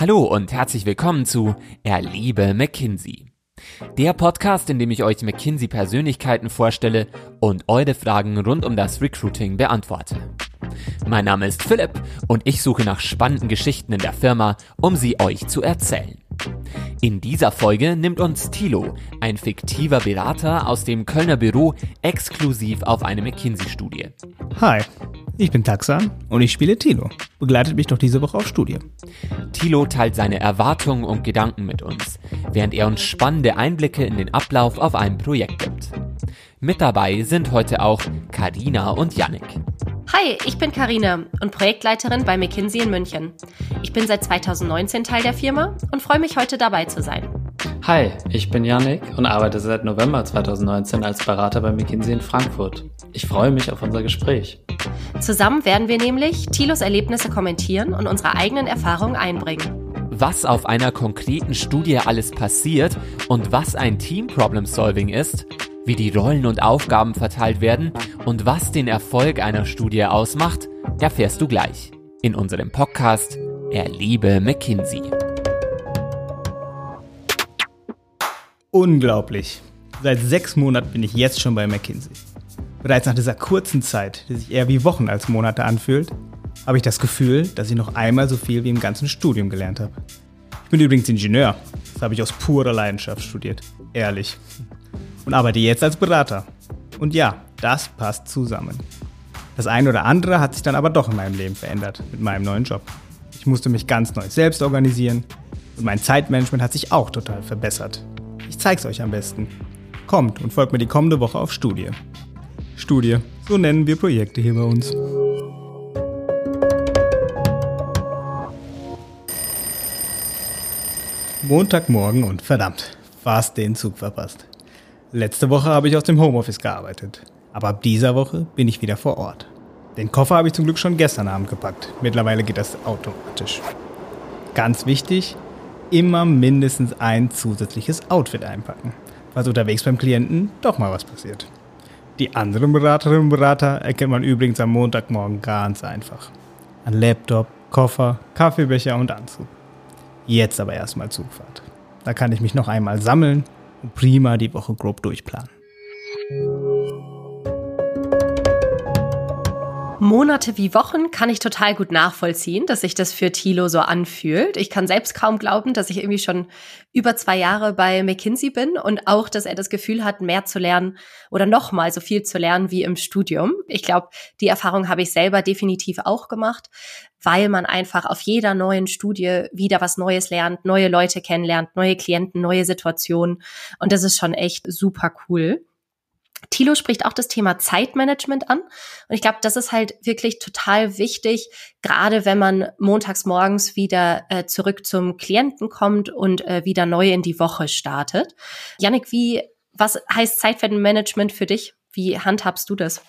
Hallo und herzlich willkommen zu Erlebe McKinsey. Der Podcast, in dem ich euch McKinsey Persönlichkeiten vorstelle und eure Fragen rund um das Recruiting beantworte. Mein Name ist Philipp und ich suche nach spannenden Geschichten in der Firma, um sie euch zu erzählen. In dieser Folge nimmt uns Thilo, ein fiktiver Berater aus dem Kölner Büro, exklusiv auf eine McKinsey-Studie. Hi, ich bin Taxan und ich spiele Thilo. Begleitet mich doch diese Woche auf Studie. Thilo teilt seine Erwartungen und Gedanken mit uns, während er uns spannende Einblicke in den Ablauf auf einem Projekt gibt. Mit dabei sind heute auch Karina und Yannick. Hi, ich bin Karina und Projektleiterin bei McKinsey in München. Ich bin seit 2019 Teil der Firma und freue mich heute dabei zu sein. Hi, ich bin Yannick und arbeite seit November 2019 als Berater bei McKinsey in Frankfurt. Ich freue mich auf unser Gespräch. Zusammen werden wir nämlich Thilos Erlebnisse kommentieren und unsere eigenen Erfahrungen einbringen. Was auf einer konkreten Studie alles passiert und was ein Team Problem Solving ist, wie die Rollen und Aufgaben verteilt werden und was den Erfolg einer Studie ausmacht, erfährst du gleich in unserem Podcast Erlebe McKinsey. Unglaublich. Seit sechs Monaten bin ich jetzt schon bei McKinsey. Bereits nach dieser kurzen Zeit, die sich eher wie Wochen als Monate anfühlt, habe ich das Gefühl, dass ich noch einmal so viel wie im ganzen Studium gelernt habe. Ich bin übrigens Ingenieur. Das habe ich aus purer Leidenschaft studiert. Ehrlich. Und arbeite jetzt als Berater. Und ja, das passt zusammen. Das eine oder andere hat sich dann aber doch in meinem Leben verändert mit meinem neuen Job. Ich musste mich ganz neu selbst organisieren und mein Zeitmanagement hat sich auch total verbessert. Ich zeig's euch am besten. Kommt und folgt mir die kommende Woche auf Studie. Studie, so nennen wir Projekte hier bei uns. Montagmorgen und verdammt, fast den Zug verpasst. Letzte Woche habe ich aus dem Homeoffice gearbeitet, aber ab dieser Woche bin ich wieder vor Ort. Den Koffer habe ich zum Glück schon gestern Abend gepackt. Mittlerweile geht das automatisch. Ganz wichtig, immer mindestens ein zusätzliches Outfit einpacken, falls unterwegs beim Klienten doch mal was passiert. Die anderen Beraterinnen und Berater erkennt man übrigens am Montagmorgen ganz einfach. An Laptop, Koffer, Kaffeebecher und Anzug. Jetzt aber erstmal Zugfahrt. Da kann ich mich noch einmal sammeln prima die Woche grob durchplanen. Monate wie Wochen kann ich total gut nachvollziehen, dass sich das für Thilo so anfühlt. Ich kann selbst kaum glauben, dass ich irgendwie schon über zwei Jahre bei McKinsey bin und auch, dass er das Gefühl hat, mehr zu lernen oder nochmal so viel zu lernen wie im Studium. Ich glaube, die Erfahrung habe ich selber definitiv auch gemacht, weil man einfach auf jeder neuen Studie wieder was Neues lernt, neue Leute kennenlernt, neue Klienten, neue Situationen. Und das ist schon echt super cool. Thilo spricht auch das Thema Zeitmanagement an. Und ich glaube, das ist halt wirklich total wichtig, gerade wenn man montags morgens wieder äh, zurück zum Klienten kommt und äh, wieder neu in die Woche startet. Yannick, wie, was heißt Zeitmanagement für dich? Wie handhabst du das?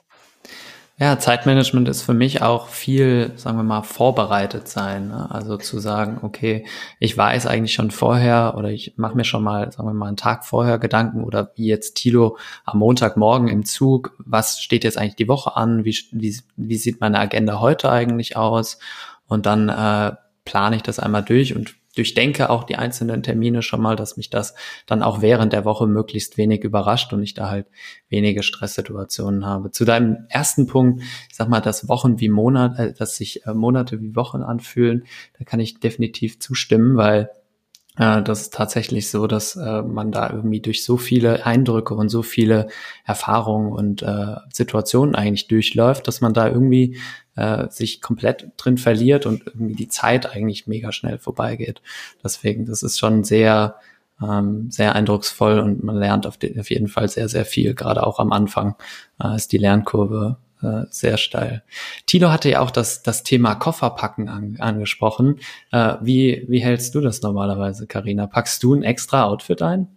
Ja, Zeitmanagement ist für mich auch viel, sagen wir mal, vorbereitet sein. Ne? Also zu sagen, okay, ich weiß eigentlich schon vorher oder ich mache mir schon mal, sagen wir mal, einen Tag vorher Gedanken oder wie jetzt Tilo am Montagmorgen im Zug, was steht jetzt eigentlich die Woche an, wie, wie, wie sieht meine Agenda heute eigentlich aus? Und dann äh, plane ich das einmal durch und durchdenke auch die einzelnen Termine schon mal, dass mich das dann auch während der Woche möglichst wenig überrascht und ich da halt wenige Stresssituationen habe. Zu deinem ersten Punkt, ich sag mal, dass Wochen wie Monat, äh, dass sich äh, Monate wie Wochen anfühlen, da kann ich definitiv zustimmen, weil äh, das ist tatsächlich so, dass äh, man da irgendwie durch so viele Eindrücke und so viele Erfahrungen und äh, Situationen eigentlich durchläuft, dass man da irgendwie äh, sich komplett drin verliert und irgendwie die Zeit eigentlich mega schnell vorbeigeht. Deswegen, das ist schon sehr, ähm, sehr eindrucksvoll und man lernt auf, die, auf jeden Fall sehr, sehr viel. Gerade auch am Anfang äh, ist die Lernkurve äh, sehr steil. Tilo hatte ja auch das, das Thema Kofferpacken an, angesprochen. Äh, wie, wie hältst du das normalerweise, Karina? Packst du ein extra Outfit ein?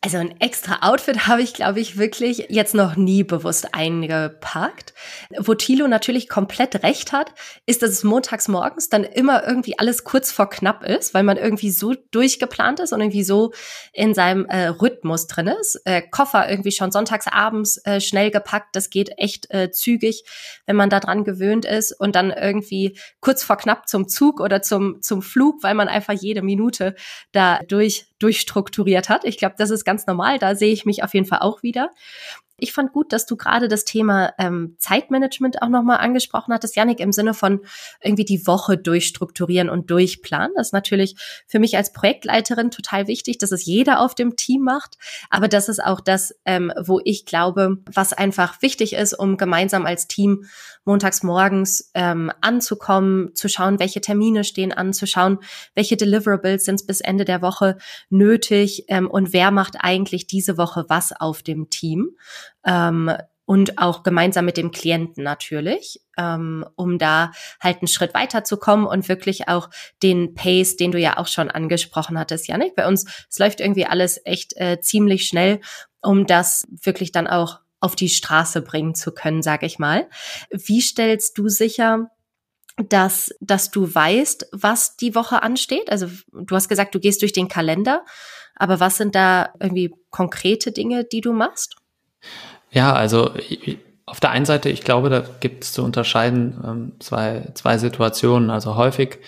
Also ein extra Outfit habe ich, glaube ich, wirklich jetzt noch nie bewusst eingepackt. Wo Thilo natürlich komplett recht hat, ist, dass es montags morgens dann immer irgendwie alles kurz vor knapp ist, weil man irgendwie so durchgeplant ist und irgendwie so in seinem äh, Rhythmus drin ist. Äh, Koffer irgendwie schon sonntags abends äh, schnell gepackt, das geht echt äh, zügig, wenn man da dran gewöhnt ist und dann irgendwie kurz vor knapp zum Zug oder zum, zum Flug, weil man einfach jede Minute da durch durchstrukturiert hat. Ich glaube, das ist ganz normal. Da sehe ich mich auf jeden Fall auch wieder. Ich fand gut, dass du gerade das Thema ähm, Zeitmanagement auch nochmal angesprochen hattest, Janik, im Sinne von irgendwie die Woche durchstrukturieren und durchplanen. Das ist natürlich für mich als Projektleiterin total wichtig, dass es jeder auf dem Team macht. Aber das ist auch das, ähm, wo ich glaube, was einfach wichtig ist, um gemeinsam als Team montags morgens ähm, anzukommen, zu schauen, welche Termine stehen an, zu schauen, welche Deliverables sind bis Ende der Woche nötig ähm, und wer macht eigentlich diese Woche was auf dem Team. Ähm, und auch gemeinsam mit dem Klienten natürlich, ähm, um da halt einen Schritt weiterzukommen und wirklich auch den Pace, den du ja auch schon angesprochen hattest, Janik. Bei uns, es läuft irgendwie alles echt äh, ziemlich schnell, um das wirklich dann auch auf die Straße bringen zu können, sage ich mal. Wie stellst du sicher, dass, dass du weißt, was die Woche ansteht? Also du hast gesagt, du gehst durch den Kalender, aber was sind da irgendwie konkrete Dinge, die du machst? Ja, also auf der einen Seite, ich glaube, da gibt es zu unterscheiden ähm, zwei, zwei Situationen. Also häufig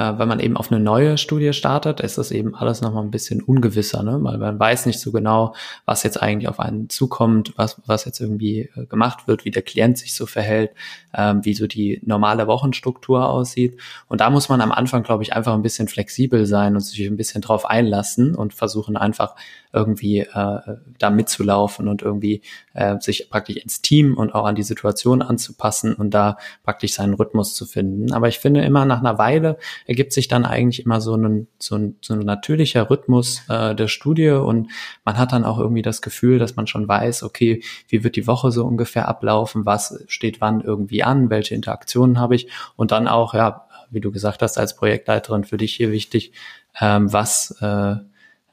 äh, wenn man eben auf eine neue Studie startet, ist das eben alles nochmal ein bisschen ungewisser, ne? weil man weiß nicht so genau, was jetzt eigentlich auf einen zukommt, was, was jetzt irgendwie äh, gemacht wird, wie der Klient sich so verhält, ähm, wie so die normale Wochenstruktur aussieht. Und da muss man am Anfang, glaube ich, einfach ein bisschen flexibel sein und sich ein bisschen drauf einlassen und versuchen einfach irgendwie äh, da mitzulaufen und irgendwie äh, sich praktisch ins Team und auch an die Situation anzupassen und da praktisch seinen Rhythmus zu finden. Aber ich finde immer nach einer Weile ergibt sich dann eigentlich immer so ein, so ein, so ein natürlicher Rhythmus äh, der Studie und man hat dann auch irgendwie das Gefühl, dass man schon weiß, okay, wie wird die Woche so ungefähr ablaufen, was steht wann irgendwie an, welche Interaktionen habe ich und dann auch, ja, wie du gesagt hast, als Projektleiterin für dich hier wichtig, ähm, was äh,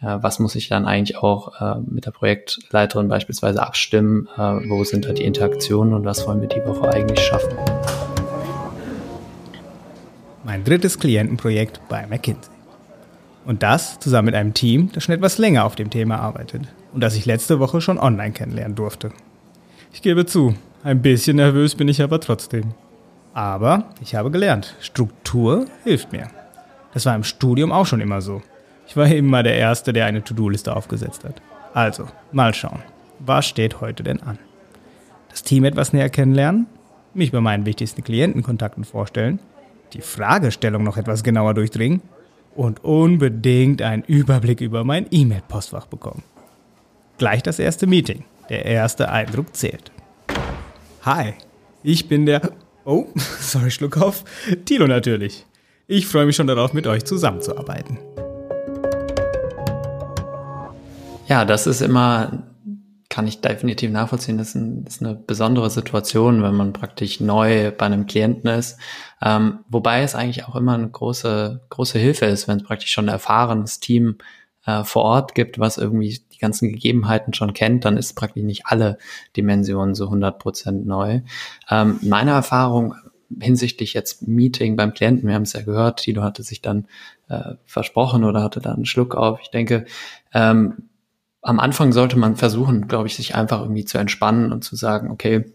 was muss ich dann eigentlich auch äh, mit der Projektleiterin beispielsweise abstimmen, äh, wo sind da die Interaktionen und was wollen wir die Woche eigentlich schaffen. Mein drittes Klientenprojekt bei McKinsey. Und das zusammen mit einem Team, das schon etwas länger auf dem Thema arbeitet und das ich letzte Woche schon online kennenlernen durfte. Ich gebe zu, ein bisschen nervös bin ich aber trotzdem. Aber ich habe gelernt, Struktur hilft mir. Das war im Studium auch schon immer so. Ich war immer der Erste, der eine To-Do-Liste aufgesetzt hat. Also, mal schauen. Was steht heute denn an? Das Team etwas näher kennenlernen, mich bei meinen wichtigsten Klientenkontakten vorstellen die Fragestellung noch etwas genauer durchdringen und unbedingt einen Überblick über mein E-Mail-Postfach bekommen. Gleich das erste Meeting. Der erste Eindruck zählt. Hi, ich bin der... Oh, sorry, Schluck auf. Tilo natürlich. Ich freue mich schon darauf, mit euch zusammenzuarbeiten. Ja, das ist immer kann ich definitiv nachvollziehen. Das ist, ein, ist, eine besondere Situation, wenn man praktisch neu bei einem Klienten ist. Ähm, wobei es eigentlich auch immer eine große, große Hilfe ist, wenn es praktisch schon ein erfahrenes Team äh, vor Ort gibt, was irgendwie die ganzen Gegebenheiten schon kennt, dann ist praktisch nicht alle Dimensionen so 100 Prozent neu. Ähm, meine Erfahrung hinsichtlich jetzt Meeting beim Klienten, wir haben es ja gehört, Tilo hatte sich dann äh, versprochen oder hatte da einen Schluck auf. Ich denke, ähm, am Anfang sollte man versuchen, glaube ich, sich einfach irgendwie zu entspannen und zu sagen, okay,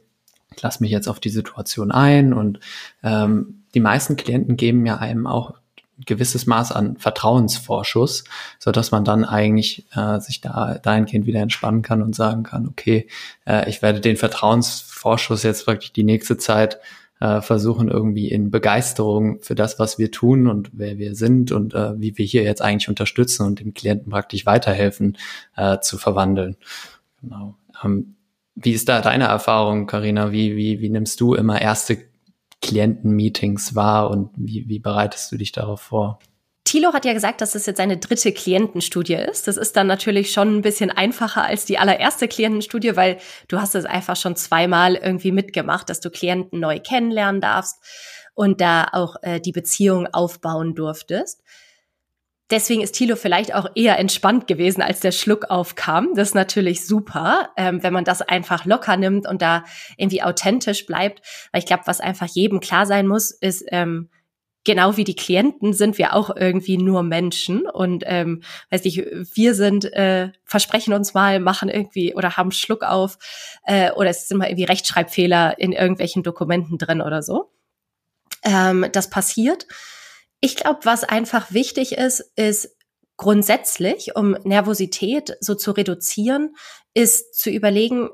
ich lasse mich jetzt auf die Situation ein und ähm, die meisten Klienten geben ja einem auch ein gewisses Maß an Vertrauensvorschuss, so dass man dann eigentlich äh, sich da dahingehend wieder entspannen kann und sagen kann, okay, äh, ich werde den Vertrauensvorschuss jetzt wirklich die nächste Zeit äh, versuchen irgendwie in Begeisterung für das, was wir tun und wer wir sind und äh, wie wir hier jetzt eigentlich unterstützen und dem Klienten praktisch weiterhelfen äh, zu verwandeln. Genau. Ähm, wie ist da deine Erfahrung, Karina? Wie, wie, wie nimmst du immer erste Klientenmeetings wahr und wie, wie bereitest du dich darauf vor? Thilo hat ja gesagt, dass es jetzt seine dritte Klientenstudie ist. Das ist dann natürlich schon ein bisschen einfacher als die allererste Klientenstudie, weil du hast es einfach schon zweimal irgendwie mitgemacht, dass du Klienten neu kennenlernen darfst und da auch äh, die Beziehung aufbauen durftest. deswegen ist Thilo vielleicht auch eher entspannt gewesen, als der Schluck aufkam. Das ist natürlich super, ähm, wenn man das einfach locker nimmt und da irgendwie authentisch bleibt. Weil ich glaube, was einfach jedem klar sein muss, ist, ähm, genau wie die Klienten sind wir auch irgendwie nur Menschen und ähm, weiß ich, wir sind äh, versprechen uns mal, machen irgendwie oder haben Schluck auf äh, oder es sind mal irgendwie Rechtschreibfehler in irgendwelchen Dokumenten drin oder so. Ähm, das passiert. Ich glaube, was einfach wichtig ist, ist grundsätzlich, um Nervosität so zu reduzieren, ist zu überlegen,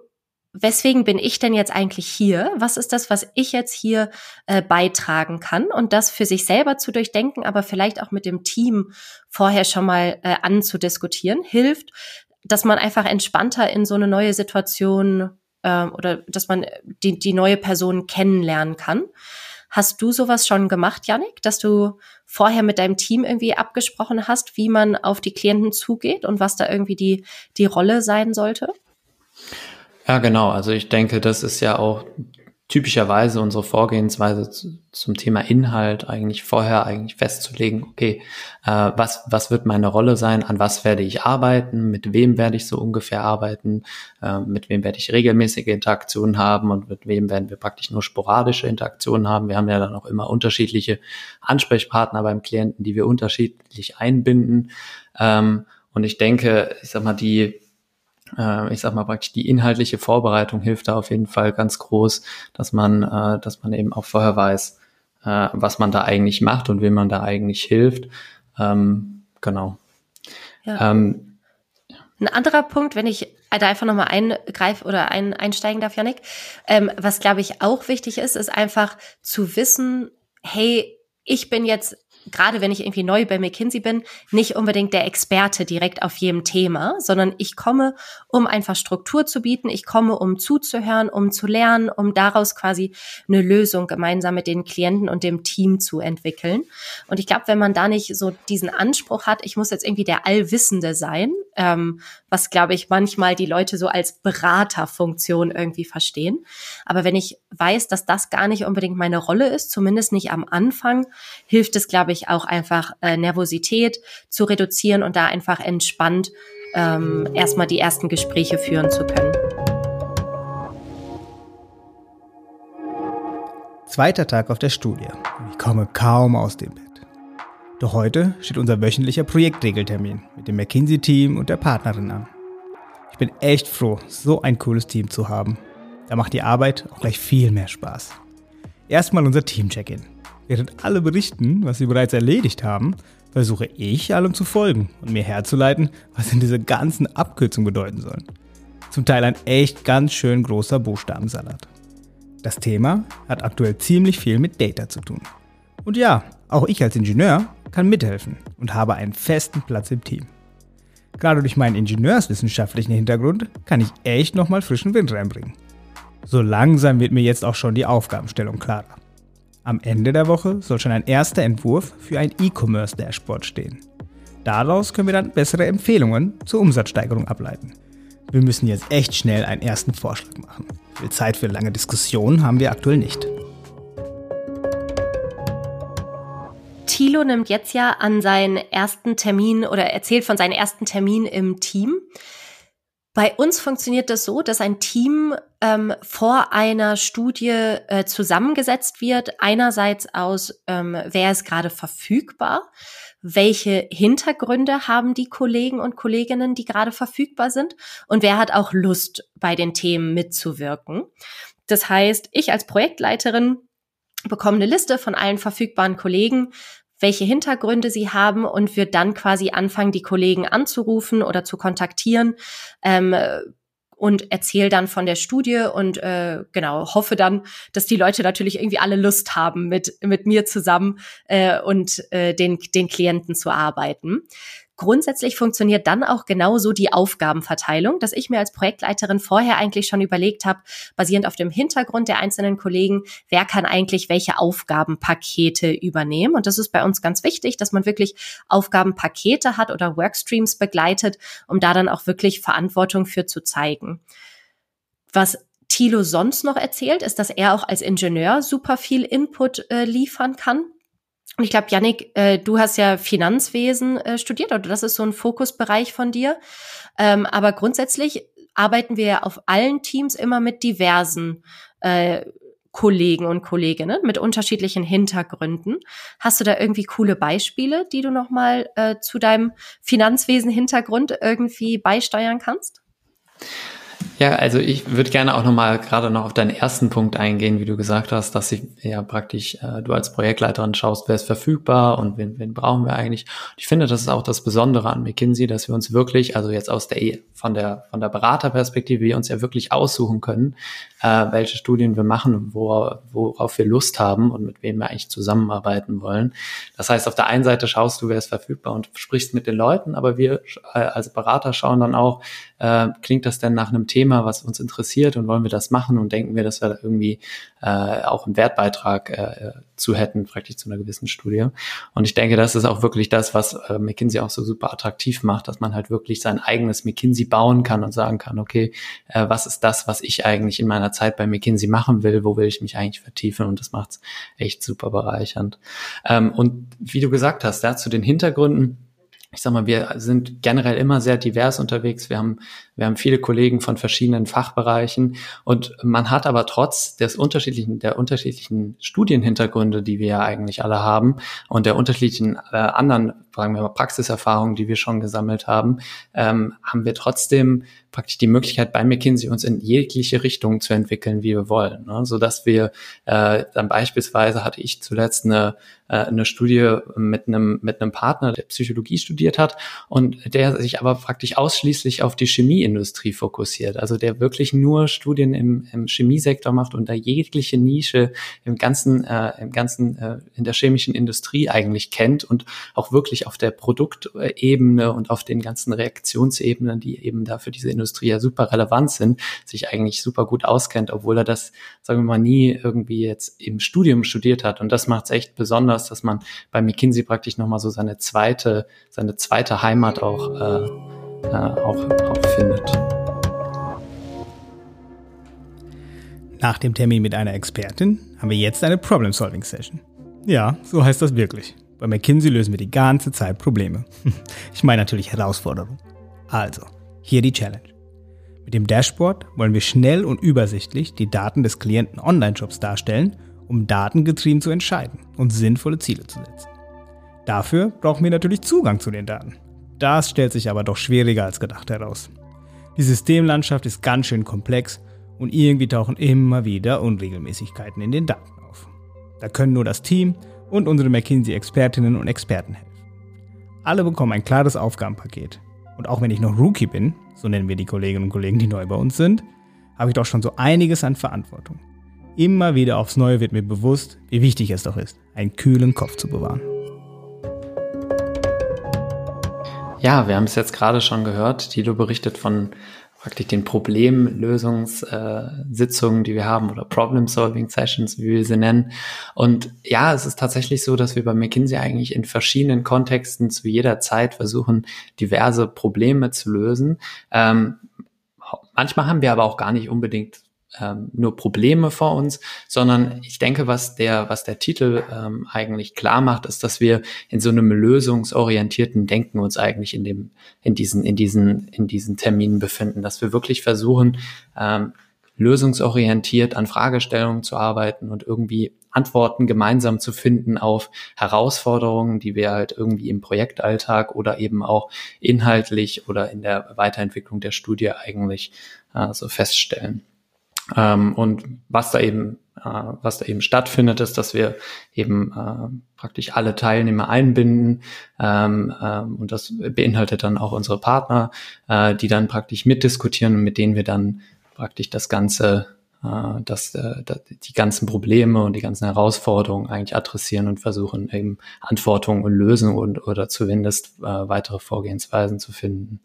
weswegen bin ich denn jetzt eigentlich hier? Was ist das, was ich jetzt hier äh, beitragen kann? Und das für sich selber zu durchdenken, aber vielleicht auch mit dem Team vorher schon mal äh, anzudiskutieren, hilft, dass man einfach entspannter in so eine neue Situation äh, oder dass man die, die neue Person kennenlernen kann. Hast du sowas schon gemacht, Yannick, dass du vorher mit deinem Team irgendwie abgesprochen hast, wie man auf die Klienten zugeht und was da irgendwie die, die Rolle sein sollte? Ja, genau. Also ich denke, das ist ja auch typischerweise unsere Vorgehensweise zum Thema Inhalt eigentlich vorher eigentlich festzulegen, okay, äh, was, was wird meine Rolle sein, an was werde ich arbeiten, mit wem werde ich so ungefähr arbeiten, äh, mit wem werde ich regelmäßige Interaktionen haben und mit wem werden wir praktisch nur sporadische Interaktionen haben. Wir haben ja dann auch immer unterschiedliche Ansprechpartner beim Klienten, die wir unterschiedlich einbinden. Ähm, und ich denke, ich sag mal, die äh, ich sag mal praktisch die inhaltliche Vorbereitung hilft da auf jeden Fall ganz groß, dass man, äh, dass man eben auch vorher weiß, äh, was man da eigentlich macht und wem man da eigentlich hilft. Ähm, genau. Ja. Ähm, ein anderer Punkt, wenn ich da einfach nochmal eingreife oder ein, einsteigen darf, Janik, ähm, was glaube ich auch wichtig ist, ist einfach zu wissen, hey, ich bin jetzt gerade wenn ich irgendwie neu bei McKinsey bin, nicht unbedingt der Experte direkt auf jedem Thema, sondern ich komme, um einfach Struktur zu bieten. Ich komme, um zuzuhören, um zu lernen, um daraus quasi eine Lösung gemeinsam mit den Klienten und dem Team zu entwickeln. Und ich glaube, wenn man da nicht so diesen Anspruch hat, ich muss jetzt irgendwie der Allwissende sein, ähm, was glaube ich manchmal die Leute so als Beraterfunktion irgendwie verstehen. Aber wenn ich weiß, dass das gar nicht unbedingt meine Rolle ist, zumindest nicht am Anfang, hilft es, glaube ich, auch einfach äh, Nervosität zu reduzieren und da einfach entspannt ähm, erstmal die ersten Gespräche führen zu können. Zweiter Tag auf der Studie. Ich komme kaum aus dem Bett. Doch heute steht unser wöchentlicher Projektregeltermin mit dem McKinsey-Team und der Partnerin an. Ich bin echt froh, so ein cooles Team zu haben. Da macht die Arbeit auch gleich viel mehr Spaß. Erstmal unser Team-Check-In. Während alle berichten, was sie bereits erledigt haben, versuche ich allem zu folgen und mir herzuleiten, was denn diese ganzen Abkürzungen bedeuten sollen. Zum Teil ein echt ganz schön großer Buchstabensalat. Das Thema hat aktuell ziemlich viel mit Data zu tun. Und ja, auch ich als Ingenieur kann mithelfen und habe einen festen Platz im Team. Gerade durch meinen ingenieurswissenschaftlichen Hintergrund kann ich echt nochmal frischen Wind reinbringen. So langsam wird mir jetzt auch schon die Aufgabenstellung klarer. Am Ende der Woche soll schon ein erster Entwurf für ein E-Commerce-Dashboard stehen. Daraus können wir dann bessere Empfehlungen zur Umsatzsteigerung ableiten. Wir müssen jetzt echt schnell einen ersten Vorschlag machen. Viel Zeit für lange Diskussionen haben wir aktuell nicht. Thilo nimmt jetzt ja an seinen ersten Termin oder erzählt von seinem ersten Termin im Team. Bei uns funktioniert das so, dass ein Team ähm, vor einer Studie äh, zusammengesetzt wird. Einerseits aus, ähm, wer ist gerade verfügbar, welche Hintergründe haben die Kollegen und Kolleginnen, die gerade verfügbar sind und wer hat auch Lust, bei den Themen mitzuwirken. Das heißt, ich als Projektleiterin bekomme eine Liste von allen verfügbaren Kollegen, welche Hintergründe sie haben und wir dann quasi anfangen, die Kollegen anzurufen oder zu kontaktieren. Ähm, und erzähle dann von der Studie und äh, genau hoffe dann, dass die Leute natürlich irgendwie alle Lust haben, mit mit mir zusammen äh, und äh, den den Klienten zu arbeiten. Grundsätzlich funktioniert dann auch genauso die Aufgabenverteilung, dass ich mir als Projektleiterin vorher eigentlich schon überlegt habe, basierend auf dem Hintergrund der einzelnen Kollegen, wer kann eigentlich welche Aufgabenpakete übernehmen. Und das ist bei uns ganz wichtig, dass man wirklich Aufgabenpakete hat oder Workstreams begleitet, um da dann auch wirklich Verantwortung für zu zeigen. Was Thilo sonst noch erzählt, ist, dass er auch als Ingenieur super viel Input äh, liefern kann ich glaube, Yannick, äh, du hast ja Finanzwesen äh, studiert oder das ist so ein Fokusbereich von dir. Ähm, aber grundsätzlich arbeiten wir ja auf allen Teams immer mit diversen äh, Kollegen und Kolleginnen mit unterschiedlichen Hintergründen. Hast du da irgendwie coole Beispiele, die du nochmal äh, zu deinem Finanzwesen-Hintergrund irgendwie beisteuern kannst? Ja, also ich würde gerne auch nochmal gerade noch auf deinen ersten Punkt eingehen, wie du gesagt hast, dass ich ja praktisch äh, du als Projektleiterin schaust, wer ist verfügbar und wen, wen brauchen wir eigentlich. Und ich finde, das ist auch das Besondere an McKinsey, dass wir uns wirklich, also jetzt aus der von der von der Beraterperspektive, wir uns ja wirklich aussuchen können, äh, welche Studien wir machen, wo, worauf wir Lust haben und mit wem wir eigentlich zusammenarbeiten wollen. Das heißt, auf der einen Seite schaust du, wer ist verfügbar und sprichst mit den Leuten, aber wir äh, als Berater schauen dann auch, äh, klingt das denn nach einem Thema, was uns interessiert und wollen wir das machen und denken wir, dass wir da irgendwie äh, auch einen Wertbeitrag äh, zu hätten, praktisch zu einer gewissen Studie. Und ich denke, das ist auch wirklich das, was äh, McKinsey auch so super attraktiv macht, dass man halt wirklich sein eigenes McKinsey bauen kann und sagen kann, okay, äh, was ist das, was ich eigentlich in meiner Zeit bei McKinsey machen will, wo will ich mich eigentlich vertiefen und das macht's echt super bereichernd. Ähm, und wie du gesagt hast, ja, zu den Hintergründen, ich sag mal, wir sind generell immer sehr divers unterwegs. Wir haben, wir haben viele Kollegen von verschiedenen Fachbereichen und man hat aber trotz des unterschiedlichen, der unterschiedlichen Studienhintergründe, die wir ja eigentlich alle haben und der unterschiedlichen äh, anderen, sagen wir mal, Praxiserfahrungen, die wir schon gesammelt haben, ähm, haben wir trotzdem praktisch die Möglichkeit bei McKinsey uns in jegliche Richtung zu entwickeln, wie wir wollen. Ne? So dass wir äh, dann beispielsweise hatte ich zuletzt eine, äh, eine Studie mit einem mit einem Partner, der Psychologie studiert hat und der sich aber praktisch ausschließlich auf die Chemieindustrie fokussiert. Also der wirklich nur Studien im, im Chemiesektor macht und da jegliche Nische im ganzen äh, im ganzen äh, in der chemischen Industrie eigentlich kennt und auch wirklich auf der Produktebene und auf den ganzen Reaktionsebenen, die eben da für diese Industrie ja super relevant sind, sich eigentlich super gut auskennt, obwohl er das, sagen wir mal, nie irgendwie jetzt im Studium studiert hat. Und das macht es echt besonders, dass man bei McKinsey praktisch nochmal so seine zweite, seine zweite Heimat auch, äh, äh, auch, auch findet. Nach dem Termin mit einer Expertin haben wir jetzt eine Problem-Solving-Session. Ja, so heißt das wirklich. Bei McKinsey lösen wir die ganze Zeit Probleme. Ich meine natürlich Herausforderungen. Also, hier die Challenge. Mit dem Dashboard wollen wir schnell und übersichtlich die Daten des Klienten Online-Shops darstellen, um datengetrieben zu entscheiden und sinnvolle Ziele zu setzen. Dafür brauchen wir natürlich Zugang zu den Daten. Das stellt sich aber doch schwieriger als gedacht heraus. Die Systemlandschaft ist ganz schön komplex und irgendwie tauchen immer wieder Unregelmäßigkeiten in den Daten auf. Da können nur das Team und unsere McKinsey-Expertinnen und Experten helfen. Alle bekommen ein klares Aufgabenpaket, und auch wenn ich noch Rookie bin, so nennen wir die Kolleginnen und Kollegen, die neu bei uns sind, habe ich doch schon so einiges an Verantwortung. Immer wieder aufs Neue wird mir bewusst, wie wichtig es doch ist, einen kühlen Kopf zu bewahren. Ja, wir haben es jetzt gerade schon gehört. Tilo berichtet von praktisch den Problemlösungssitzungen, äh, die wir haben oder Problem-Solving-Sessions, wie wir sie nennen. Und ja, es ist tatsächlich so, dass wir bei McKinsey eigentlich in verschiedenen Kontexten zu jeder Zeit versuchen, diverse Probleme zu lösen. Ähm, manchmal haben wir aber auch gar nicht unbedingt ähm, nur Probleme vor uns, sondern ich denke, was der, was der Titel ähm, eigentlich klar macht, ist, dass wir in so einem lösungsorientierten Denken uns eigentlich in dem, in diesen, in diesen, in diesen Terminen befinden, dass wir wirklich versuchen, ähm, lösungsorientiert an Fragestellungen zu arbeiten und irgendwie Antworten gemeinsam zu finden auf Herausforderungen, die wir halt irgendwie im Projektalltag oder eben auch inhaltlich oder in der Weiterentwicklung der Studie eigentlich äh, so feststellen. Ähm, und was da eben, äh, was da eben stattfindet, ist, dass wir eben äh, praktisch alle Teilnehmer einbinden. Ähm, ähm, und das beinhaltet dann auch unsere Partner, äh, die dann praktisch mitdiskutieren und mit denen wir dann praktisch das Ganze äh, dass, äh, die ganzen Probleme und die ganzen Herausforderungen eigentlich adressieren und versuchen eben Antworten und Lösungen und oder zumindest äh, weitere Vorgehensweisen zu finden.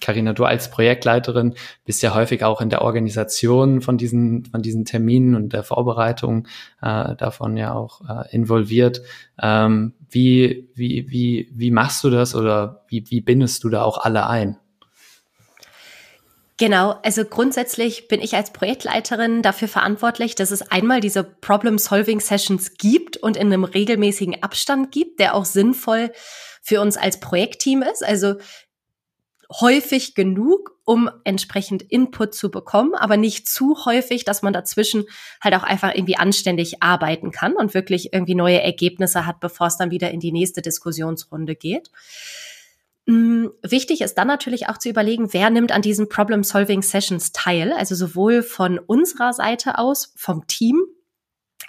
Karina, ähm, du als Projektleiterin bist ja häufig auch in der Organisation von diesen von diesen Terminen und der Vorbereitung äh, davon ja auch äh, involviert. Ähm, wie wie wie wie machst du das oder wie wie bindest du da auch alle ein? Genau, also grundsätzlich bin ich als Projektleiterin dafür verantwortlich, dass es einmal diese Problem-Solving-Sessions gibt und in einem regelmäßigen Abstand gibt, der auch sinnvoll für uns als Projektteam ist. Also häufig genug, um entsprechend Input zu bekommen, aber nicht zu häufig, dass man dazwischen halt auch einfach irgendwie anständig arbeiten kann und wirklich irgendwie neue Ergebnisse hat, bevor es dann wieder in die nächste Diskussionsrunde geht. Mm, wichtig ist dann natürlich auch zu überlegen, wer nimmt an diesen Problem-Solving-Sessions teil, also sowohl von unserer Seite aus, vom Team,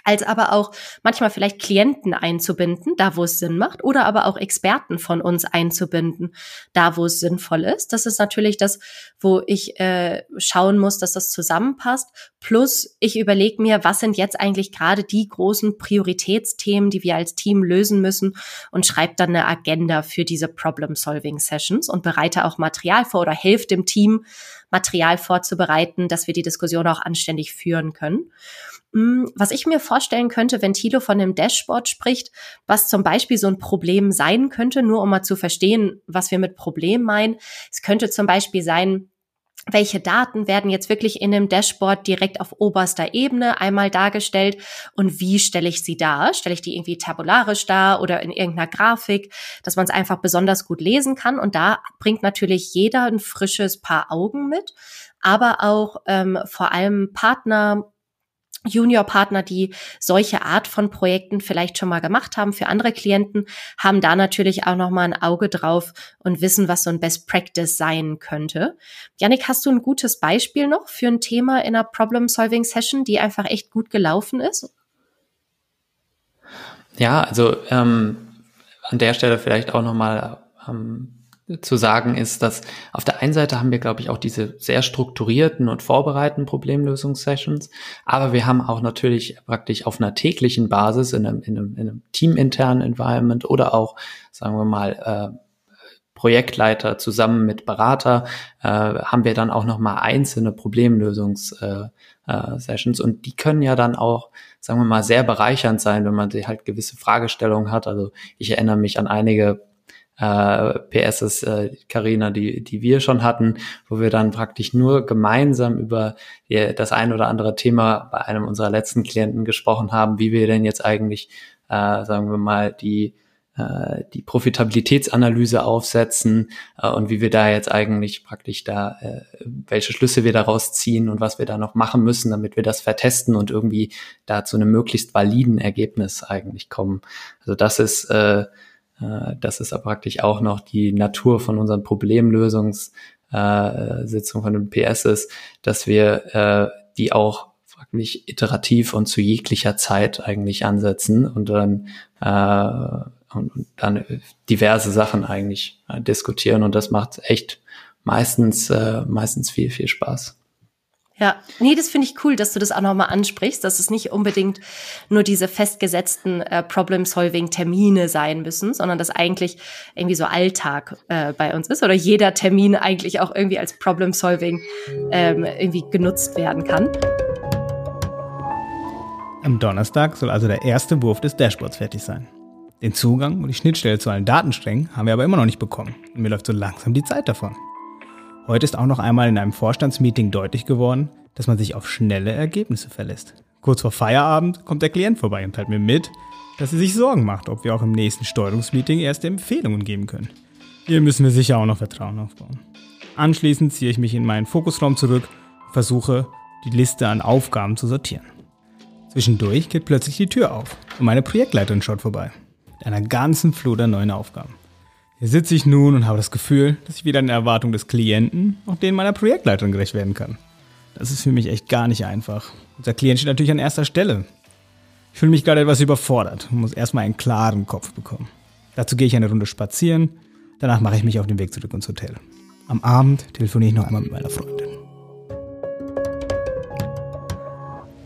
als aber auch manchmal vielleicht Klienten einzubinden, da wo es Sinn macht, oder aber auch Experten von uns einzubinden, da wo es sinnvoll ist. Das ist natürlich das, wo ich äh, schauen muss, dass das zusammenpasst. Plus, ich überlege mir, was sind jetzt eigentlich gerade die großen Prioritätsthemen, die wir als Team lösen müssen und schreibe dann eine Agenda für diese Problem-Solving-Sessions und bereite auch Material vor oder helfe dem Team, Material vorzubereiten, dass wir die Diskussion auch anständig führen können. Mm, was ich mir vorstellen könnte, wenn Tilo von einem Dashboard spricht, was zum Beispiel so ein Problem sein könnte, nur um mal zu verstehen, was wir mit Problem meinen. Es könnte zum Beispiel sein, welche Daten werden jetzt wirklich in dem Dashboard direkt auf oberster Ebene einmal dargestellt und wie stelle ich sie dar? Stelle ich die irgendwie tabularisch dar oder in irgendeiner Grafik, dass man es einfach besonders gut lesen kann? Und da bringt natürlich jeder ein frisches Paar Augen mit, aber auch ähm, vor allem Partner, Juniorpartner, die solche Art von Projekten vielleicht schon mal gemacht haben für andere Klienten, haben da natürlich auch noch mal ein Auge drauf und wissen, was so ein Best Practice sein könnte. Janik, hast du ein gutes Beispiel noch für ein Thema in einer Problem-Solving Session, die einfach echt gut gelaufen ist? Ja, also ähm, an der Stelle vielleicht auch noch mal ähm, zu sagen ist, dass auf der einen Seite haben wir, glaube ich, auch diese sehr strukturierten und vorbereiteten Problemlösungssessions, aber wir haben auch natürlich praktisch auf einer täglichen Basis in einem, in einem, in einem teaminternen Environment oder auch, sagen wir mal, äh, Projektleiter zusammen mit Berater äh, haben wir dann auch noch mal einzelne Problemlösungssessions äh, äh, und die können ja dann auch, sagen wir mal, sehr bereichernd sein, wenn man halt gewisse Fragestellungen hat. Also ich erinnere mich an einige äh, PSs, äh, Carina, die, die wir schon hatten, wo wir dann praktisch nur gemeinsam über die, das ein oder andere Thema bei einem unserer letzten Klienten gesprochen haben, wie wir denn jetzt eigentlich, äh, sagen wir mal, die äh, die Profitabilitätsanalyse aufsetzen äh, und wie wir da jetzt eigentlich praktisch da, äh, welche Schlüsse wir daraus ziehen und was wir da noch machen müssen, damit wir das vertesten und irgendwie da zu einem möglichst validen Ergebnis eigentlich kommen. Also das ist äh, das ist aber praktisch auch noch die Natur von unseren Problemlösungssitzungen äh, von den PS ist, dass wir äh, die auch wirklich iterativ und zu jeglicher Zeit eigentlich ansetzen und dann äh, und, dann diverse Sachen eigentlich äh, diskutieren und das macht echt meistens äh, meistens viel viel Spaß. Ja, nee, das finde ich cool, dass du das auch nochmal ansprichst, dass es nicht unbedingt nur diese festgesetzten äh, Problem-Solving-Termine sein müssen, sondern dass eigentlich irgendwie so Alltag äh, bei uns ist oder jeder Termin eigentlich auch irgendwie als Problem-Solving ähm, irgendwie genutzt werden kann. Am Donnerstag soll also der erste Wurf des Dashboards fertig sein. Den Zugang und die Schnittstelle zu allen Datensträngen haben wir aber immer noch nicht bekommen. Und mir läuft so langsam die Zeit davon. Heute ist auch noch einmal in einem Vorstandsmeeting deutlich geworden, dass man sich auf schnelle Ergebnisse verlässt. Kurz vor Feierabend kommt der Klient vorbei und teilt mir mit, dass er sich Sorgen macht, ob wir auch im nächsten Steuerungsmeeting erste Empfehlungen geben können. Hier müssen wir sicher auch noch Vertrauen aufbauen. Anschließend ziehe ich mich in meinen Fokusraum zurück und versuche, die Liste an Aufgaben zu sortieren. Zwischendurch geht plötzlich die Tür auf und meine Projektleiterin schaut vorbei. Mit einer ganzen Flut an neuen Aufgaben. Hier sitze ich nun und habe das Gefühl, dass ich weder den Erwartungen des Klienten noch denen meiner Projektleiterin gerecht werden kann. Das ist für mich echt gar nicht einfach. Unser Klient steht natürlich an erster Stelle. Ich fühle mich gerade etwas überfordert und muss erstmal einen klaren Kopf bekommen. Dazu gehe ich eine Runde spazieren, danach mache ich mich auf den Weg zurück ins Hotel. Am Abend telefoniere ich noch einmal mit meiner Freundin.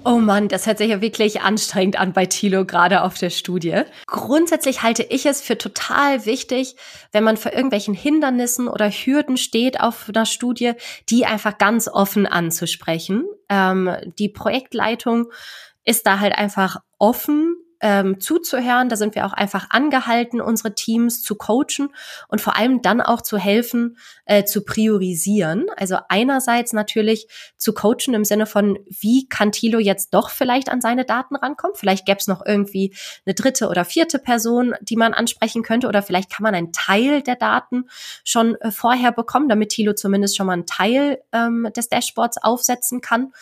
Oh Mann, das hört sich ja wirklich anstrengend an bei Thilo, gerade auf der Studie. Grundsätzlich halte ich es für total wichtig, wenn man vor irgendwelchen Hindernissen oder Hürden steht auf einer Studie, die einfach ganz offen anzusprechen. Ähm, die Projektleitung ist da halt einfach offen ähm, zuzuhören. Da sind wir auch einfach angehalten, unsere Teams zu coachen und vor allem dann auch zu helfen, äh, zu priorisieren. Also einerseits natürlich zu coachen im Sinne von, wie kann Thilo jetzt doch vielleicht an seine Daten rankommen? Vielleicht gäbe es noch irgendwie eine dritte oder vierte Person, die man ansprechen könnte oder vielleicht kann man einen Teil der Daten schon äh, vorher bekommen, damit Thilo zumindest schon mal einen Teil ähm, des Dashboards aufsetzen kann.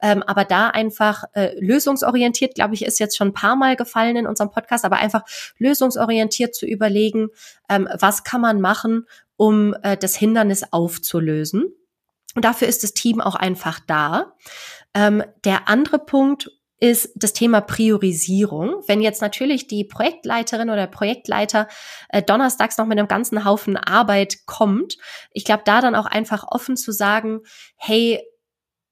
Ähm, aber da einfach äh, lösungsorientiert, glaube ich, ist jetzt schon ein paar Mal gefallen in unserem Podcast, aber einfach lösungsorientiert zu überlegen, ähm, was kann man machen, um äh, das Hindernis aufzulösen. Und dafür ist das Team auch einfach da. Ähm, der andere Punkt ist das Thema Priorisierung. Wenn jetzt natürlich die Projektleiterin oder Projektleiter äh, donnerstags noch mit einem ganzen Haufen Arbeit kommt, ich glaube, da dann auch einfach offen zu sagen, hey,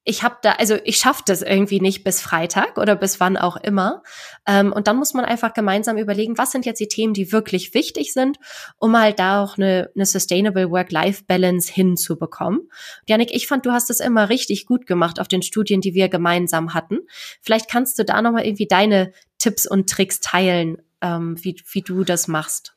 ich habe da, also ich schaffe das irgendwie nicht bis Freitag oder bis wann auch immer. Ähm, und dann muss man einfach gemeinsam überlegen, was sind jetzt die Themen, die wirklich wichtig sind, um halt da auch eine, eine Sustainable Work-Life-Balance hinzubekommen. Janik, ich fand, du hast das immer richtig gut gemacht auf den Studien, die wir gemeinsam hatten. Vielleicht kannst du da nochmal irgendwie deine Tipps und Tricks teilen, ähm, wie, wie du das machst.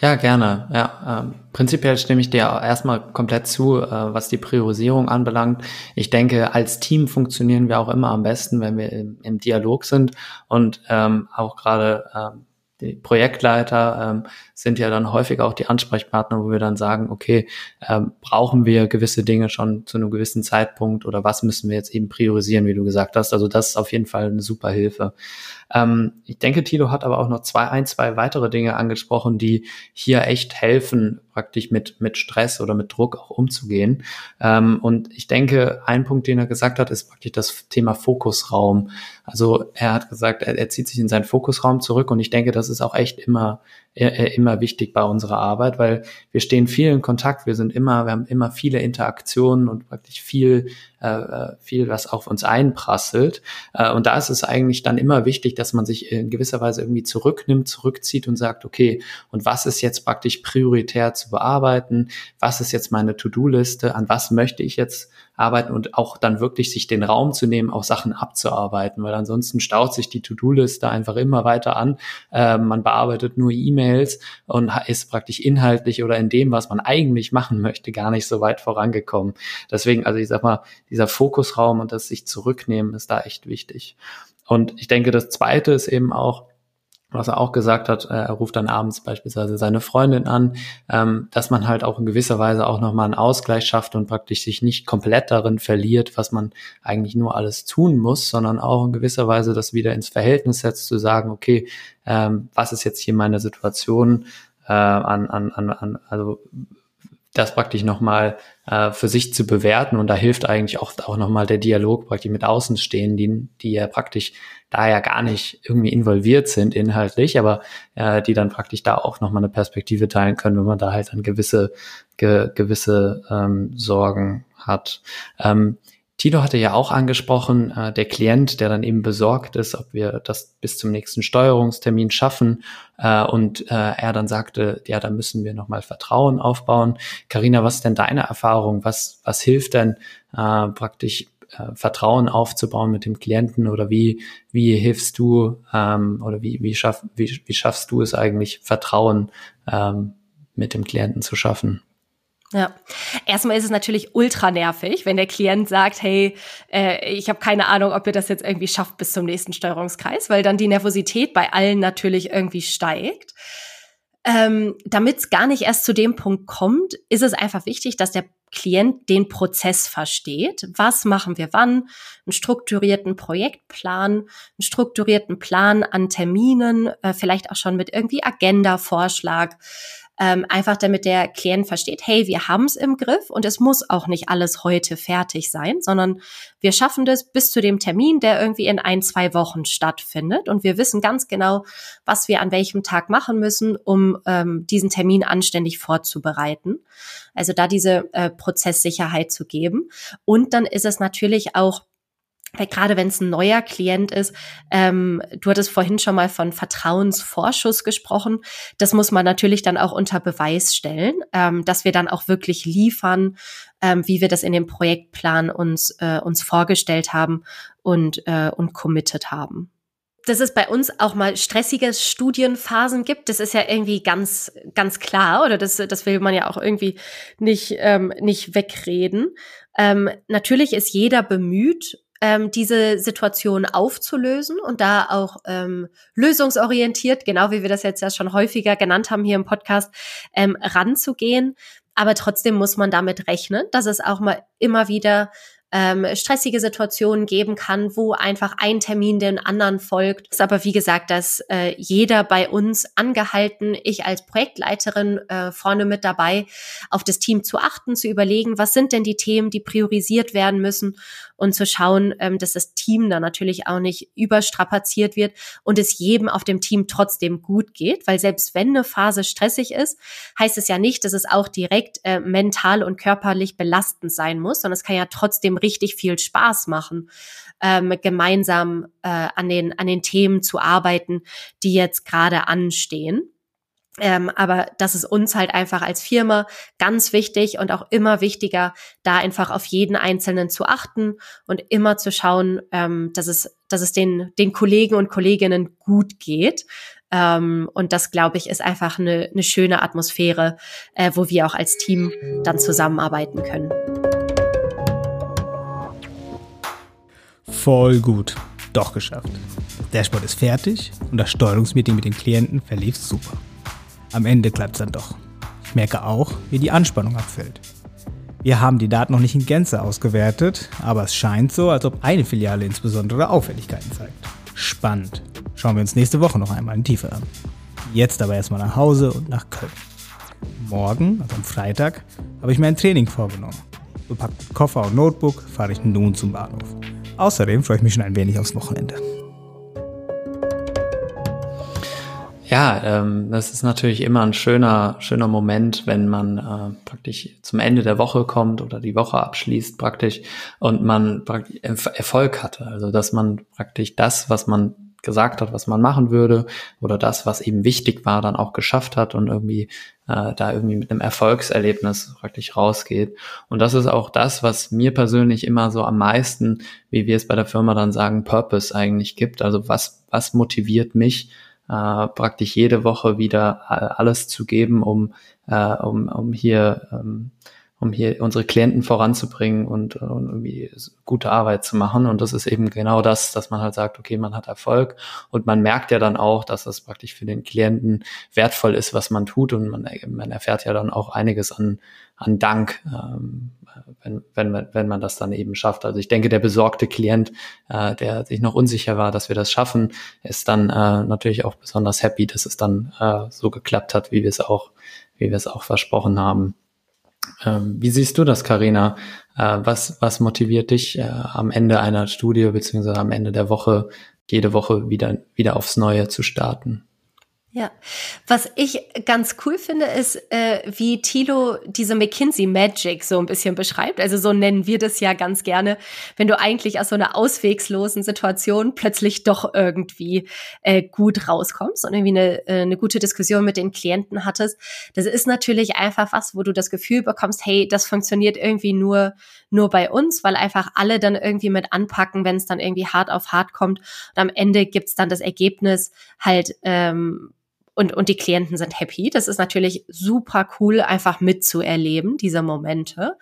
Ja, gerne. Ja, ähm, prinzipiell stimme ich dir erstmal komplett zu, äh, was die Priorisierung anbelangt. Ich denke, als Team funktionieren wir auch immer am besten, wenn wir im, im Dialog sind und ähm, auch gerade ähm, die Projektleiter ähm, sind ja dann häufig auch die Ansprechpartner, wo wir dann sagen, okay, ähm, brauchen wir gewisse Dinge schon zu einem gewissen Zeitpunkt oder was müssen wir jetzt eben priorisieren, wie du gesagt hast. Also das ist auf jeden Fall eine super Hilfe. Ähm, ich denke, Tilo hat aber auch noch zwei, ein, zwei weitere Dinge angesprochen, die hier echt helfen, praktisch mit, mit Stress oder mit Druck auch umzugehen. Ähm, und ich denke, ein Punkt, den er gesagt hat, ist praktisch das Thema Fokusraum. Also er hat gesagt, er, er zieht sich in seinen Fokusraum zurück und ich denke, das ist auch echt immer immer wichtig bei unserer Arbeit, weil wir stehen viel in Kontakt, wir sind immer, wir haben immer viele Interaktionen und praktisch viel, äh, äh, viel, was auf uns einprasselt. Äh, und da ist es eigentlich dann immer wichtig, dass man sich in gewisser Weise irgendwie zurücknimmt, zurückzieht und sagt, okay, und was ist jetzt praktisch prioritär zu bearbeiten? Was ist jetzt meine To-Do-Liste? An was möchte ich jetzt arbeiten und auch dann wirklich sich den Raum zu nehmen, auch Sachen abzuarbeiten, weil ansonsten staut sich die To-Do-Liste einfach immer weiter an. Äh, man bearbeitet nur E-Mails und ist praktisch inhaltlich oder in dem, was man eigentlich machen möchte, gar nicht so weit vorangekommen. Deswegen, also ich sag mal, dieser Fokusraum und das sich zurücknehmen ist da echt wichtig. Und ich denke, das zweite ist eben auch, was er auch gesagt hat, äh, er ruft dann abends beispielsweise seine Freundin an, ähm, dass man halt auch in gewisser Weise auch nochmal einen Ausgleich schafft und praktisch sich nicht komplett darin verliert, was man eigentlich nur alles tun muss, sondern auch in gewisser Weise das wieder ins Verhältnis setzt, zu sagen, okay, ähm, was ist jetzt hier meine Situation äh, an, an, an, an, also das praktisch nochmal äh, für sich zu bewerten und da hilft eigentlich auch, auch nochmal der Dialog praktisch mit Außenstehenden, die ja praktisch da ja gar nicht irgendwie involviert sind inhaltlich, aber äh, die dann praktisch da auch nochmal eine Perspektive teilen können, wenn man da halt dann gewisse, ge, gewisse ähm, Sorgen hat. Ähm, Tito hatte ja auch angesprochen, äh, der Klient, der dann eben besorgt ist, ob wir das bis zum nächsten Steuerungstermin schaffen. Äh, und äh, er dann sagte, ja, da müssen wir nochmal Vertrauen aufbauen. Karina, was ist denn deine Erfahrung? Was, was hilft denn äh, praktisch äh, Vertrauen aufzubauen mit dem Klienten oder wie, wie hilfst du ähm, oder wie, wie, schaff, wie, wie schaffst du es eigentlich, Vertrauen ähm, mit dem Klienten zu schaffen? Ja, erstmal ist es natürlich ultra nervig, wenn der Klient sagt, hey, äh, ich habe keine Ahnung, ob ihr das jetzt irgendwie schafft bis zum nächsten Steuerungskreis, weil dann die Nervosität bei allen natürlich irgendwie steigt. Ähm, Damit es gar nicht erst zu dem Punkt kommt, ist es einfach wichtig, dass der Klient den Prozess versteht. Was machen wir wann? Einen strukturierten Projektplan, einen strukturierten Plan an Terminen, äh, vielleicht auch schon mit irgendwie Agenda-Vorschlag, ähm, einfach damit der Klient versteht, hey, wir haben es im Griff und es muss auch nicht alles heute fertig sein, sondern wir schaffen das bis zu dem Termin, der irgendwie in ein, zwei Wochen stattfindet und wir wissen ganz genau, was wir an welchem Tag machen müssen, um ähm, diesen Termin anständig vorzubereiten. Also da diese äh, Prozesssicherheit zu geben. Und dann ist es natürlich auch weil gerade wenn es ein neuer Klient ist, ähm, du hattest vorhin schon mal von Vertrauensvorschuss gesprochen, das muss man natürlich dann auch unter Beweis stellen, ähm, dass wir dann auch wirklich liefern, ähm, wie wir das in dem Projektplan uns, äh, uns vorgestellt haben und, äh, und committed haben. dass es bei uns auch mal stressige Studienphasen gibt, das ist ja irgendwie ganz, ganz klar, oder das, das will man ja auch irgendwie nicht, ähm, nicht wegreden. Ähm, natürlich ist jeder bemüht, ähm, diese Situation aufzulösen und da auch ähm, lösungsorientiert, genau wie wir das jetzt ja schon häufiger genannt haben hier im Podcast, ähm, ranzugehen. Aber trotzdem muss man damit rechnen, dass es auch mal immer wieder ähm, stressige Situationen geben kann, wo einfach ein Termin den anderen folgt. Ist aber wie gesagt, dass äh, jeder bei uns angehalten, ich als Projektleiterin äh, vorne mit dabei, auf das Team zu achten, zu überlegen, was sind denn die Themen, die priorisiert werden müssen und zu schauen, ähm, dass das Team da natürlich auch nicht überstrapaziert wird und es jedem auf dem Team trotzdem gut geht, weil selbst wenn eine Phase stressig ist, heißt es ja nicht, dass es auch direkt äh, mental und körperlich belastend sein muss, sondern es kann ja trotzdem richtig viel Spaß machen, ähm, gemeinsam äh, an, den, an den Themen zu arbeiten, die jetzt gerade anstehen. Ähm, aber das ist uns halt einfach als Firma ganz wichtig und auch immer wichtiger, da einfach auf jeden Einzelnen zu achten und immer zu schauen, ähm, dass es, dass es den, den Kollegen und Kolleginnen gut geht. Ähm, und das, glaube ich, ist einfach eine, eine schöne Atmosphäre, äh, wo wir auch als Team dann zusammenarbeiten können. Voll gut. Doch geschafft. Sport ist fertig und das Steuerungsmeeting mit den Klienten verlief super. Am Ende klappt es dann doch. Ich merke auch, wie die Anspannung abfällt. Wir haben die Daten noch nicht in Gänze ausgewertet, aber es scheint so, als ob eine Filiale insbesondere Auffälligkeiten zeigt. Spannend. Schauen wir uns nächste Woche noch einmal in Tiefe an. Jetzt aber erstmal nach Hause und nach Köln. Morgen, also am Freitag, habe ich mir ein Training vorgenommen. Bepackt mit Koffer und Notebook fahre ich nun zum Bahnhof. Außerdem freue ich mich schon ein wenig aufs Wochenende. Ja, ähm, das ist natürlich immer ein schöner, schöner Moment, wenn man äh, praktisch zum Ende der Woche kommt oder die Woche abschließt praktisch und man praktisch Erfolg hatte. Also dass man praktisch das, was man gesagt hat, was man machen würde oder das, was eben wichtig war, dann auch geschafft hat und irgendwie äh, da irgendwie mit einem Erfolgserlebnis praktisch rausgeht. Und das ist auch das, was mir persönlich immer so am meisten, wie wir es bei der Firma dann sagen, Purpose eigentlich gibt. Also was, was motiviert mich, äh, praktisch jede Woche wieder äh, alles zu geben, um, äh, um, um hier ähm, um hier unsere Klienten voranzubringen und, und irgendwie gute Arbeit zu machen. Und das ist eben genau das, dass man halt sagt, okay, man hat Erfolg und man merkt ja dann auch, dass das praktisch für den Klienten wertvoll ist, was man tut und man, man erfährt ja dann auch einiges an, an Dank, ähm, wenn, wenn, man, wenn man das dann eben schafft. Also ich denke, der besorgte Klient, äh, der sich noch unsicher war, dass wir das schaffen, ist dann äh, natürlich auch besonders happy, dass es dann äh, so geklappt hat, wie wir es auch, wie wir es auch versprochen haben. Ähm, wie siehst du das, Karina? Äh, was, was motiviert dich äh, am Ende einer Studie beziehungsweise am Ende der Woche, jede Woche wieder, wieder aufs Neue zu starten? Ja, was ich ganz cool finde, ist, äh, wie Thilo diese McKinsey Magic so ein bisschen beschreibt. Also so nennen wir das ja ganz gerne, wenn du eigentlich aus so einer auswegslosen Situation plötzlich doch irgendwie äh, gut rauskommst und irgendwie eine, äh, eine gute Diskussion mit den Klienten hattest. Das ist natürlich einfach was, wo du das Gefühl bekommst, hey, das funktioniert irgendwie nur nur bei uns, weil einfach alle dann irgendwie mit anpacken, wenn es dann irgendwie hart auf hart kommt. Und am Ende gibt's dann das Ergebnis halt ähm, und, und die Klienten sind happy. Das ist natürlich super cool, einfach mitzuerleben, diese Momente.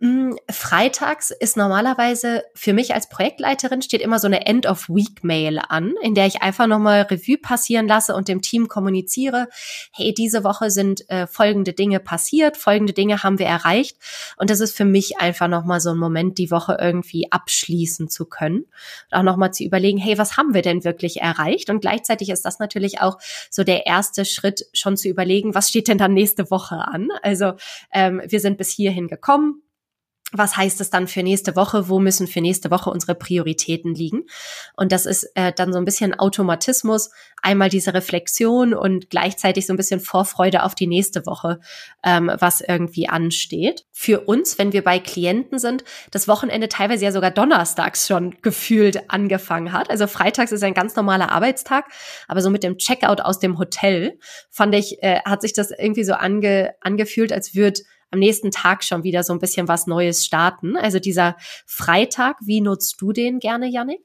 Mm, freitags ist normalerweise für mich als Projektleiterin steht immer so eine End-of-Week-Mail an, in der ich einfach nochmal Revue passieren lasse und dem Team kommuniziere, hey, diese Woche sind äh, folgende Dinge passiert, folgende Dinge haben wir erreicht. Und das ist für mich einfach nochmal so ein Moment, die Woche irgendwie abschließen zu können. Und auch nochmal zu überlegen, hey, was haben wir denn wirklich erreicht? Und gleichzeitig ist das natürlich auch so der erste Schritt, schon zu überlegen, was steht denn dann nächste Woche an? Also ähm, wir sind bis hierhin gekommen was heißt es dann für nächste Woche? Wo müssen für nächste Woche unsere Prioritäten liegen? Und das ist äh, dann so ein bisschen Automatismus, einmal diese Reflexion und gleichzeitig so ein bisschen Vorfreude auf die nächste Woche, ähm, was irgendwie ansteht. Für uns, wenn wir bei Klienten sind, das Wochenende teilweise ja sogar donnerstags schon gefühlt angefangen hat. Also freitags ist ein ganz normaler Arbeitstag, aber so mit dem Checkout aus dem Hotel fand ich, äh, hat sich das irgendwie so ange, angefühlt, als würde am nächsten Tag schon wieder so ein bisschen was Neues starten. Also dieser Freitag, wie nutzt du den gerne, Yannick?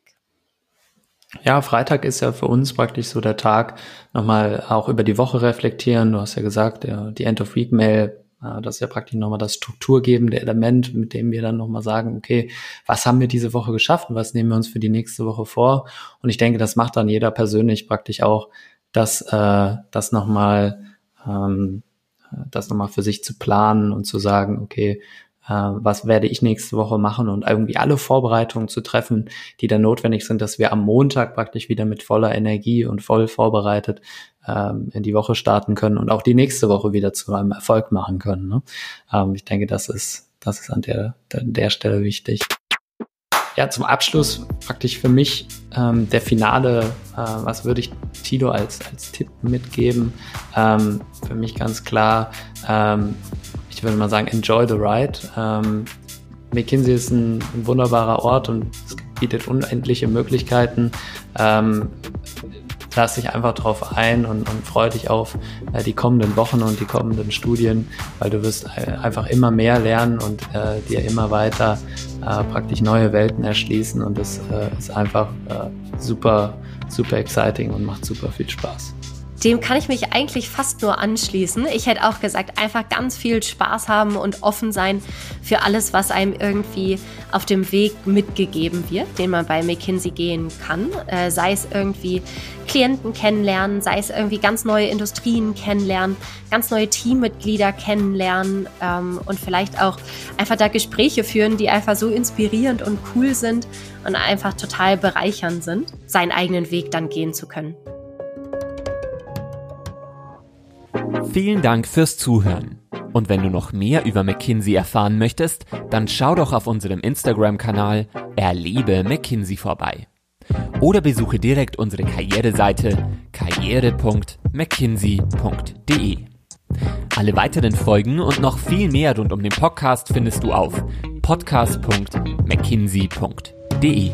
Ja, Freitag ist ja für uns praktisch so der Tag, nochmal auch über die Woche reflektieren. Du hast ja gesagt, die End-of-Week-Mail, das ist ja praktisch nochmal das strukturgebende Element, mit dem wir dann nochmal sagen, okay, was haben wir diese Woche geschafft und was nehmen wir uns für die nächste Woche vor? Und ich denke, das macht dann jeder persönlich praktisch auch, das, äh, das nochmal, ähm, das nochmal für sich zu planen und zu sagen, okay, äh, was werde ich nächste Woche machen und irgendwie alle Vorbereitungen zu treffen, die dann notwendig sind, dass wir am Montag praktisch wieder mit voller Energie und voll vorbereitet ähm, in die Woche starten können und auch die nächste Woche wieder zu einem Erfolg machen können. Ne? Ähm, ich denke, das ist, das ist an der, an der Stelle wichtig. Ja, zum Abschluss praktisch für mich ähm, der Finale, äh, was würde ich Tilo als, als Tipp mitgeben? Ähm, für mich ganz klar, ähm, ich würde mal sagen, enjoy the ride. Ähm, McKinsey ist ein, ein, wunderbarer Ort und es bietet unendliche Möglichkeiten. Ähm, lass dich einfach drauf ein und, und freu dich auf äh, die kommenden Wochen und die kommenden Studien, weil du wirst äh, einfach immer mehr lernen und äh, dir immer weiter äh, praktisch neue Welten erschließen und das äh, ist einfach äh, super, super exciting und macht super viel Spaß. Dem kann ich mich eigentlich fast nur anschließen. Ich hätte auch gesagt, einfach ganz viel Spaß haben und offen sein für alles, was einem irgendwie auf dem Weg mitgegeben wird, den man bei McKinsey gehen kann. Äh, sei es irgendwie Klienten kennenlernen, sei es irgendwie ganz neue Industrien kennenlernen, ganz neue Teammitglieder kennenlernen ähm, und vielleicht auch einfach da Gespräche führen, die einfach so inspirierend und cool sind und einfach total bereichernd sind, seinen eigenen Weg dann gehen zu können. Vielen Dank fürs Zuhören. Und wenn du noch mehr über McKinsey erfahren möchtest, dann schau doch auf unserem Instagram-Kanal Erlebe McKinsey vorbei. Oder besuche direkt unsere Karriereseite karriere.mckinsey.de. Alle weiteren Folgen und noch viel mehr rund um den Podcast findest du auf podcast.mckinsey.de.